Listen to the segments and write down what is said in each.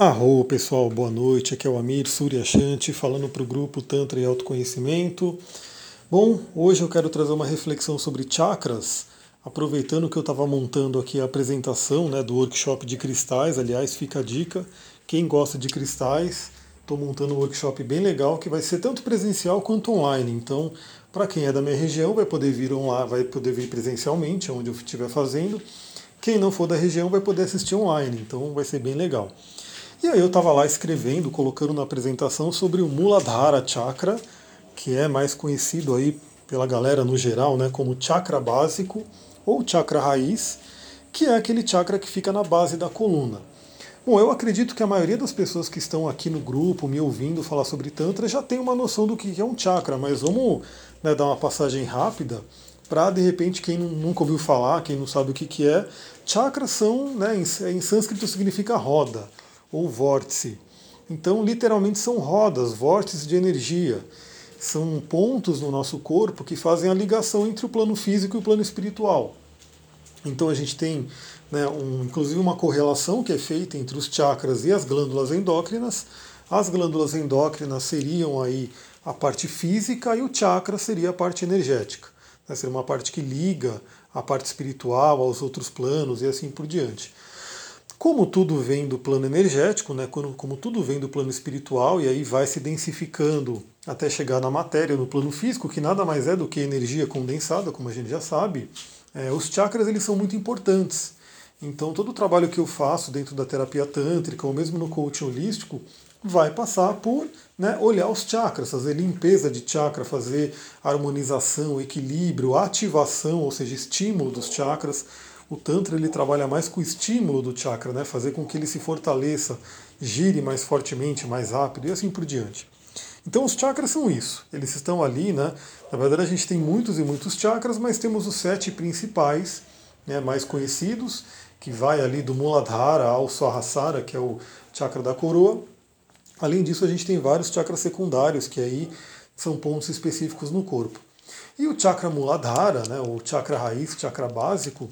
Arro pessoal, boa noite. Aqui é o Amir Suryashanti falando para o grupo Tantra e Autoconhecimento. Bom, hoje eu quero trazer uma reflexão sobre chakras, aproveitando que eu estava montando aqui a apresentação né, do workshop de cristais. Aliás, fica a dica: quem gosta de cristais, estou montando um workshop bem legal que vai ser tanto presencial quanto online. Então, para quem é da minha região, vai poder vir online, vai poder vir presencialmente, onde eu estiver fazendo. Quem não for da região vai poder assistir online, então vai ser bem legal. E aí eu estava lá escrevendo, colocando na apresentação sobre o Muladhara Chakra, que é mais conhecido aí pela galera no geral, né, como chakra básico ou chakra raiz, que é aquele chakra que fica na base da coluna. Bom, eu acredito que a maioria das pessoas que estão aqui no grupo me ouvindo falar sobre Tantra já tem uma noção do que é um chakra, mas vamos né, dar uma passagem rápida para de repente quem nunca ouviu falar, quem não sabe o que, que é. Chakras são, né, em sânscrito significa roda ou vórtice. Então, literalmente, são rodas, vórtices de energia. São pontos no nosso corpo que fazem a ligação entre o plano físico e o plano espiritual. Então, a gente tem, né, um, inclusive, uma correlação que é feita entre os chakras e as glândulas endócrinas. As glândulas endócrinas seriam aí a parte física e o chakra seria a parte energética. Né, seria uma parte que liga a parte espiritual aos outros planos e assim por diante. Como tudo vem do plano energético, né, como, tudo vem do plano espiritual, e aí vai se densificando até chegar na matéria, no plano físico, que nada mais é do que energia condensada, como a gente já sabe, é, os chakras eles são muito importantes. Então todo o trabalho que eu faço dentro da terapia tântrica, ou mesmo no coaching holístico, vai passar por né, olhar os chakras, fazer limpeza de chakra, fazer harmonização, equilíbrio, ativação, ou seja, estímulo dos chakras o Tantra ele trabalha mais com o estímulo do chakra, né? fazer com que ele se fortaleça, gire mais fortemente, mais rápido e assim por diante. Então os chakras são isso, eles estão ali, né? Na verdade a gente tem muitos e muitos chakras, mas temos os sete principais, né, mais conhecidos, que vai ali do Muladhara ao Sahasrara, que é o chakra da coroa. Além disso, a gente tem vários chakras secundários, que aí são pontos específicos no corpo. E o chakra Muladhara, né, o chakra raiz, chakra básico,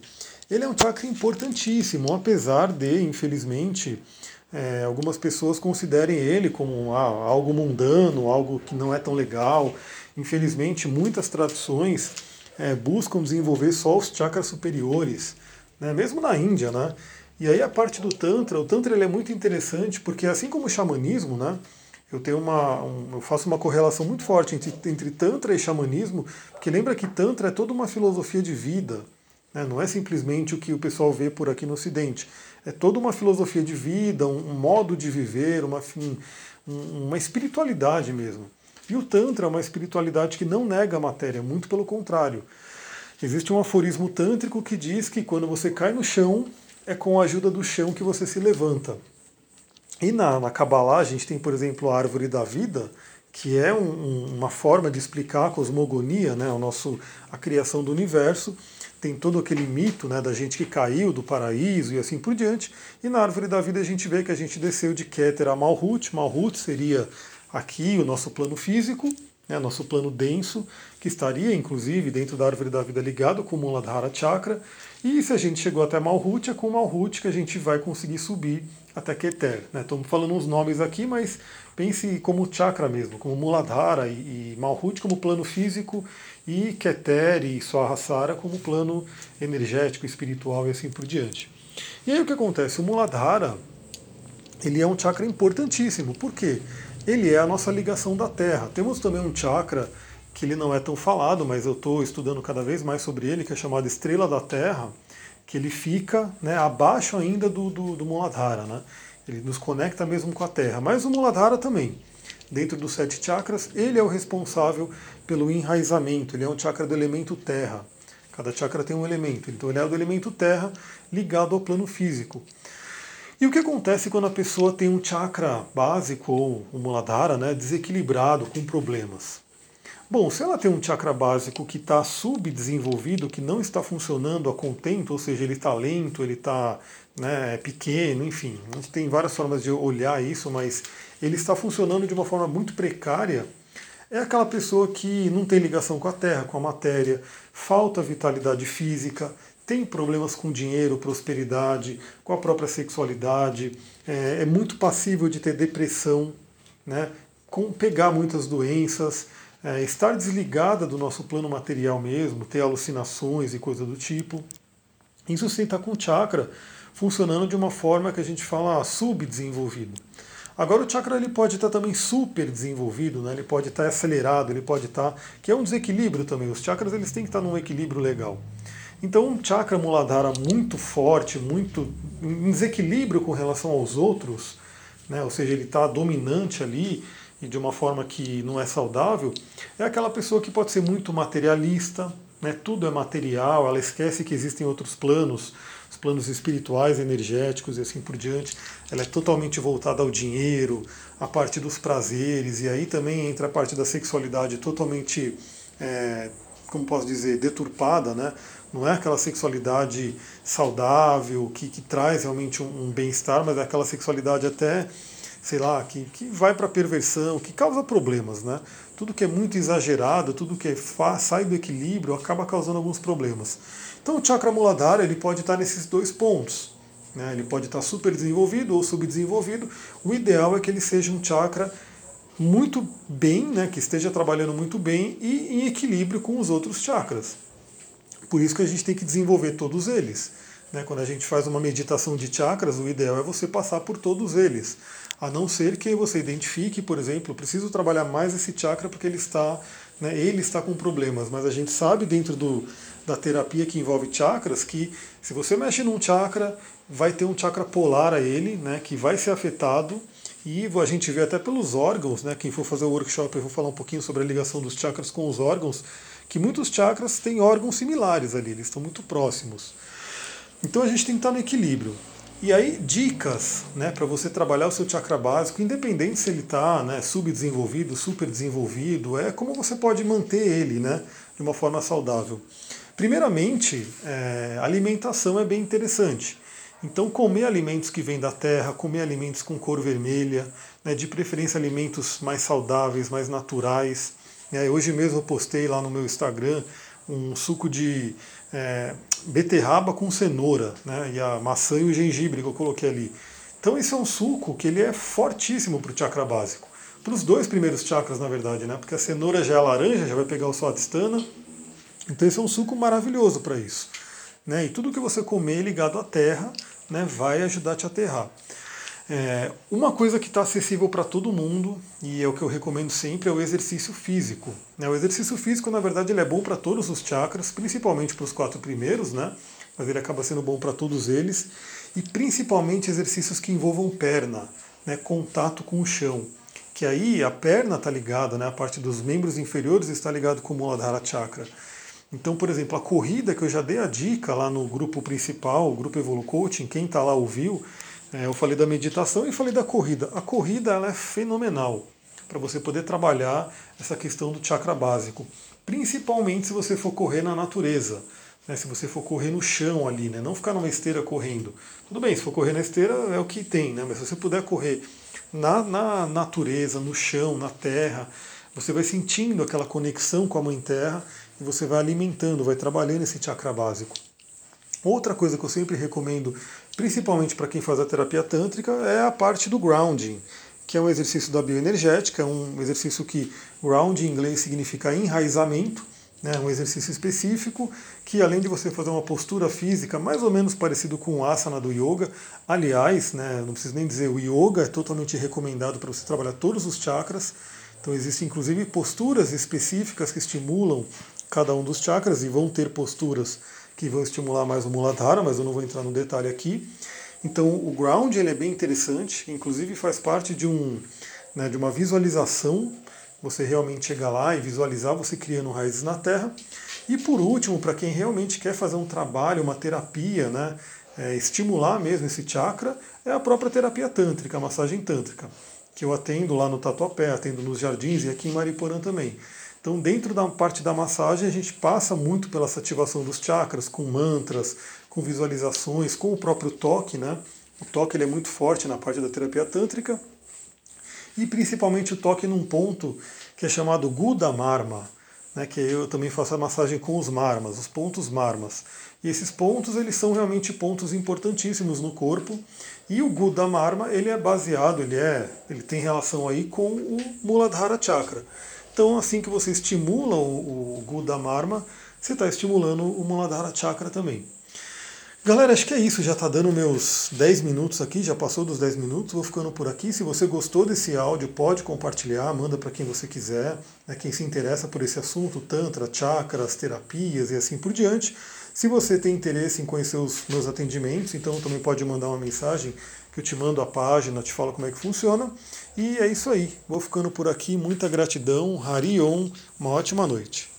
ele é um chakra importantíssimo, apesar de, infelizmente, é, algumas pessoas considerem ele como ah, algo mundano, algo que não é tão legal. Infelizmente, muitas tradições é, buscam desenvolver só os chakras superiores, né, mesmo na Índia, né? E aí a parte do Tantra, o Tantra ele é muito interessante porque assim como o xamanismo, né? Eu tenho uma, um, eu faço uma correlação muito forte entre, entre Tantra e xamanismo, porque lembra que Tantra é toda uma filosofia de vida? Não é simplesmente o que o pessoal vê por aqui no Ocidente. É toda uma filosofia de vida, um, modo de viver, uma, uma espiritualidade mesmo. E o Tantra é uma espiritualidade que não nega a matéria, muito pelo contrário. Existe um aforismo tântrico que diz que quando você cai no chão, é com a ajuda do chão que você se levanta. E na, na Kabbalah a gente tem, por exemplo, a árvore da vida, que é um, uma forma de explicar a cosmogonia, né, o nosso, a criação do universo tem todo aquele mito né, da gente que caiu do paraíso e assim por diante. E na árvore da vida a gente vê que a gente desceu de Keter a Malhut. Malhut seria aqui o nosso plano físico, né, nosso plano denso, que estaria inclusive dentro da árvore da vida ligado com o Muladhara Chakra. E se a gente chegou até Malhut, é com Malhut que a gente vai conseguir subir até Keter. Né? Falando uns nomes aqui, mas pense como chakra mesmo, como Muladhara e, e Malhut como plano físico e Keter e Swahasara como plano energético, espiritual e assim por diante. E aí o que acontece? O Muladhara ele é um chakra importantíssimo. Por quê? Ele é a nossa ligação da Terra. Temos também um chakra que ele não é tão falado, mas eu estou estudando cada vez mais sobre ele, que é chamado Estrela da Terra, que ele fica né, abaixo ainda do, do, do Muladhara. Né? Ele nos conecta mesmo com a Terra. Mas o Muladhara também dentro dos sete chakras, ele é o responsável pelo enraizamento, ele é um chakra do elemento terra. Cada chakra tem um elemento, então ele é do elemento terra ligado ao plano físico. E o que acontece quando a pessoa tem um chakra básico ou um muladhara né, desequilibrado, com problemas? Bom, se ela tem um chakra básico que está subdesenvolvido, que não está funcionando a contento, ou seja, ele está lento, ele está né, pequeno, enfim, a gente tem várias formas de olhar isso, mas ele está funcionando de uma forma muito precária, é aquela pessoa que não tem ligação com a terra, com a matéria, falta vitalidade física, tem problemas com dinheiro, prosperidade, com a própria sexualidade, é, é muito passível de ter depressão, né, com pegar muitas doenças, é, estar desligada do nosso plano material mesmo, ter alucinações e coisa do tipo. Isso sem estar com o chakra funcionando de uma forma que a gente fala subdesenvolvido. Agora o chakra ele pode estar também super desenvolvido, né? ele pode estar acelerado, ele pode estar. que é um desequilíbrio também. Os chakras eles têm que estar num equilíbrio legal. Então um chakra muladhara muito forte, muito em desequilíbrio com relação aos outros, né? ou seja, ele está dominante ali e de uma forma que não é saudável, é aquela pessoa que pode ser muito materialista, né? tudo é material, ela esquece que existem outros planos, os planos espirituais, energéticos e assim por diante. Ela é totalmente voltada ao dinheiro, à parte dos prazeres, e aí também entra a parte da sexualidade totalmente, é, como posso dizer, deturpada, né? Não é aquela sexualidade saudável, que, que traz realmente um, um bem-estar, mas é aquela sexualidade até, sei lá, que, que vai para perversão, que causa problemas, né? Tudo que é muito exagerado, tudo que é sai do equilíbrio, acaba causando alguns problemas. Então o chakra muladhara ele pode estar nesses dois pontos. Né? Ele pode estar super desenvolvido ou subdesenvolvido. O ideal é que ele seja um chakra muito bem, né? que esteja trabalhando muito bem e em equilíbrio com os outros chakras. Por isso que a gente tem que desenvolver todos eles. Né? Quando a gente faz uma meditação de chakras, o ideal é você passar por todos eles. A não ser que você identifique, por exemplo, preciso trabalhar mais esse chakra porque ele está, né, ele está com problemas. Mas a gente sabe dentro do, da terapia que envolve chakras que se você mexe num chakra, vai ter um chakra polar a ele, né, que vai ser afetado. E a gente vê até pelos órgãos, né, quem for fazer o workshop, eu vou falar um pouquinho sobre a ligação dos chakras com os órgãos, que muitos chakras têm órgãos similares ali, eles estão muito próximos. Então a gente tem que estar no equilíbrio. E aí, dicas né, para você trabalhar o seu chakra básico, independente se ele está né, subdesenvolvido, super desenvolvido, é como você pode manter ele né, de uma forma saudável. Primeiramente, é, alimentação é bem interessante. Então, comer alimentos que vêm da terra, comer alimentos com cor vermelha, né, de preferência alimentos mais saudáveis, mais naturais. É, hoje mesmo eu postei lá no meu Instagram um suco de é, beterraba com cenoura, né, e a maçã e o gengibre que eu coloquei ali. Então esse é um suco que ele é fortíssimo para o chakra básico. Para os dois primeiros chakras, na verdade, né, porque a cenoura já é laranja, já vai pegar o Swadhisthana, então esse é um suco maravilhoso para isso. Né? E tudo que você comer ligado à terra né, vai ajudar a te aterrar. É, uma coisa que está acessível para todo mundo, e é o que eu recomendo sempre, é o exercício físico. Né? O exercício físico, na verdade, ele é bom para todos os chakras, principalmente para os quatro primeiros, né? mas ele acaba sendo bom para todos eles, e principalmente exercícios que envolvam perna, né? contato com o chão. Que aí a perna está ligada, né? a parte dos membros inferiores está ligado com o Muladhara Chakra. Então, por exemplo, a corrida que eu já dei a dica lá no grupo principal, o grupo Evolu Coaching, quem está lá ouviu, é, eu falei da meditação e falei da corrida. A corrida ela é fenomenal para você poder trabalhar essa questão do chakra básico, principalmente se você for correr na natureza. Né, se você for correr no chão ali, né, não ficar numa esteira correndo. Tudo bem, se for correr na esteira é o que tem, né, mas se você puder correr na, na natureza, no chão, na terra, você vai sentindo aquela conexão com a Mãe Terra e você vai alimentando, vai trabalhando esse chakra básico. Outra coisa que eu sempre recomendo, principalmente para quem faz a terapia tântrica, é a parte do grounding, que é um exercício da bioenergética, um exercício que grounding em inglês significa enraizamento, né, um exercício específico que além de você fazer uma postura física mais ou menos parecido com o asana do yoga, aliás, né, não preciso nem dizer, o yoga é totalmente recomendado para você trabalhar todos os chakras, então existem inclusive posturas específicas que estimulam cada um dos chakras e vão ter posturas que vão estimular mais o Muladhara, mas eu não vou entrar no detalhe aqui. Então o ground ele é bem interessante, inclusive faz parte de, um, né, de uma visualização, você realmente chegar lá e visualizar você criando raízes na terra. E por último, para quem realmente quer fazer um trabalho, uma terapia, né, é, estimular mesmo esse chakra, é a própria terapia tântrica, a massagem tântrica, que eu atendo lá no Tatuapé, atendo nos jardins e aqui em Mariporã também. Então, dentro da parte da massagem, a gente passa muito pela ativação dos chakras, com mantras, com visualizações, com o próprio toque, né? O toque ele é muito forte na parte da terapia tântrica. E principalmente o toque num ponto que é chamado Guda Marma. né, que eu também faço a massagem com os marmas, os pontos marmas. E esses pontos eles são realmente pontos importantíssimos no corpo. E o Guda Marma ele é baseado, ele é, ele tem relação aí com o Muladhara Chakra. Então assim que você estimula o, o Guda Marma, você está estimulando o Muladhara Chakra também. Galera, acho que é isso. Já está dando meus 10 minutos aqui, já passou dos 10 minutos. Vou ficando por aqui. Se você gostou desse áudio, pode compartilhar, manda para quem você quiser, né, quem se interessa por esse assunto, Tantra, chakras, terapias e assim por diante. Se você tem interesse em conhecer os meus atendimentos, então também pode mandar uma mensagem que eu te mando a página, te falo como é que funciona. E é isso aí. Vou ficando por aqui. Muita gratidão. Harion. Uma ótima noite.